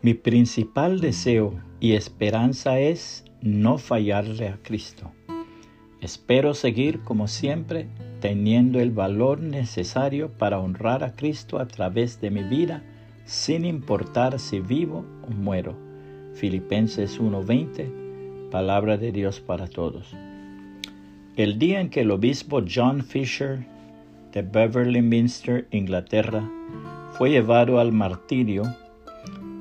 Mi principal deseo y esperanza es no fallarle a Cristo. Espero seguir como siempre teniendo el valor necesario para honrar a Cristo a través de mi vida sin importar si vivo o muero. Filipenses 1:20, palabra de Dios para todos. El día en que el obispo John Fisher de Beverly Minster, Inglaterra, fue llevado al martirio,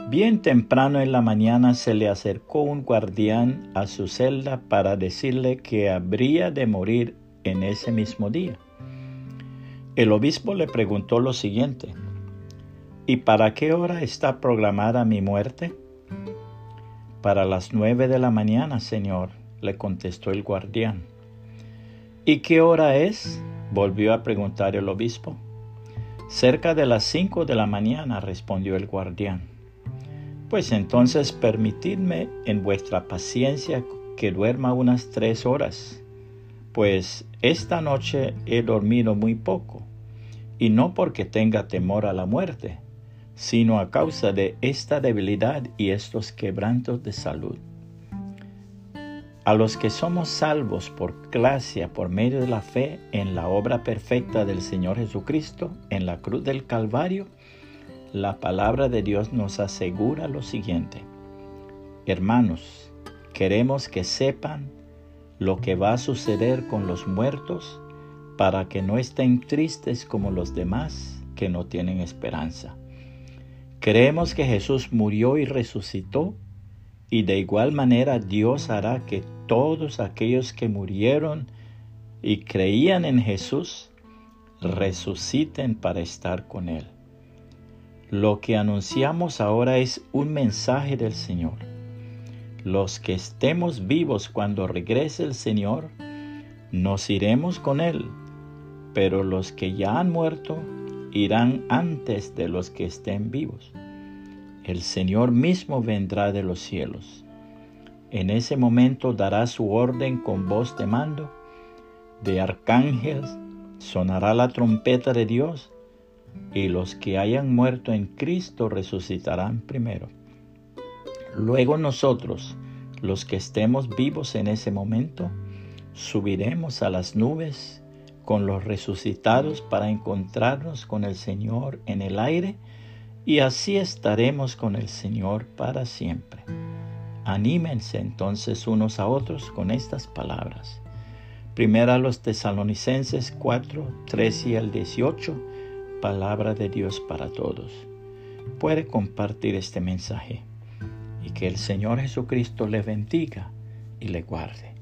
bien temprano en la mañana se le acercó un guardián a su celda para decirle que habría de morir en ese mismo día. El obispo le preguntó lo siguiente, ¿y para qué hora está programada mi muerte? Para las nueve de la mañana, señor, le contestó el guardián. ¿Y qué hora es? volvió a preguntar el obispo. Cerca de las cinco de la mañana, respondió el guardián. Pues entonces permitidme en vuestra paciencia que duerma unas tres horas, pues esta noche he dormido muy poco, y no porque tenga temor a la muerte, sino a causa de esta debilidad y estos quebrantos de salud. A los que somos salvos por gracia, por medio de la fe en la obra perfecta del Señor Jesucristo en la cruz del Calvario, la palabra de Dios nos asegura lo siguiente. Hermanos, queremos que sepan lo que va a suceder con los muertos para que no estén tristes como los demás que no tienen esperanza. Creemos que Jesús murió y resucitó y de igual manera Dios hará que todos aquellos que murieron y creían en Jesús resuciten para estar con Él. Lo que anunciamos ahora es un mensaje del Señor. Los que estemos vivos cuando regrese el Señor, nos iremos con Él, pero los que ya han muerto irán antes de los que estén vivos el Señor mismo vendrá de los cielos. En ese momento dará su orden con voz de mando, de arcángeles, sonará la trompeta de Dios, y los que hayan muerto en Cristo resucitarán primero. Luego nosotros, los que estemos vivos en ese momento, subiremos a las nubes con los resucitados para encontrarnos con el Señor en el aire, y así estaremos con el Señor para siempre. Anímense entonces unos a otros con estas palabras. Primera a los tesalonicenses 4, 13 y al 18, palabra de Dios para todos. Puede compartir este mensaje y que el Señor Jesucristo le bendiga y le guarde.